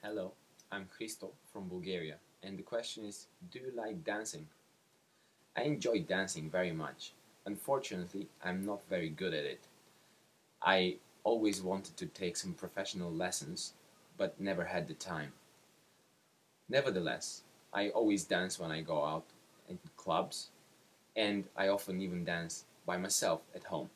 Hello, I'm Hristo from Bulgaria, and the question is Do you like dancing? I enjoy dancing very much. Unfortunately, I'm not very good at it. I always wanted to take some professional lessons, but never had the time. Nevertheless, I always dance when I go out in clubs, and I often even dance by myself at home.